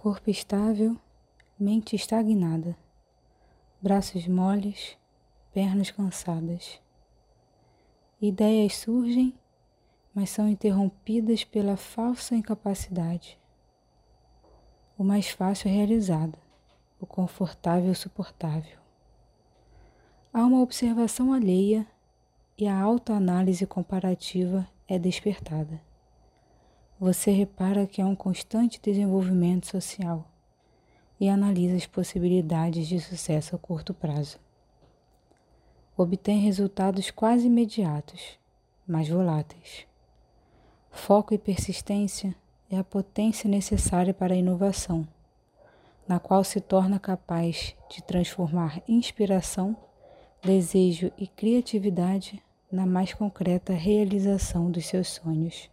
Corpo estável, mente estagnada, braços moles, pernas cansadas. Ideias surgem, mas são interrompidas pela falsa incapacidade. O mais fácil é realizado, o confortável suportável. Há uma observação alheia e a autoanálise comparativa é despertada. Você repara que há um constante desenvolvimento social e analisa as possibilidades de sucesso a curto prazo. Obtém resultados quase imediatos, mas voláteis. Foco e persistência é a potência necessária para a inovação, na qual se torna capaz de transformar inspiração, desejo e criatividade na mais concreta realização dos seus sonhos.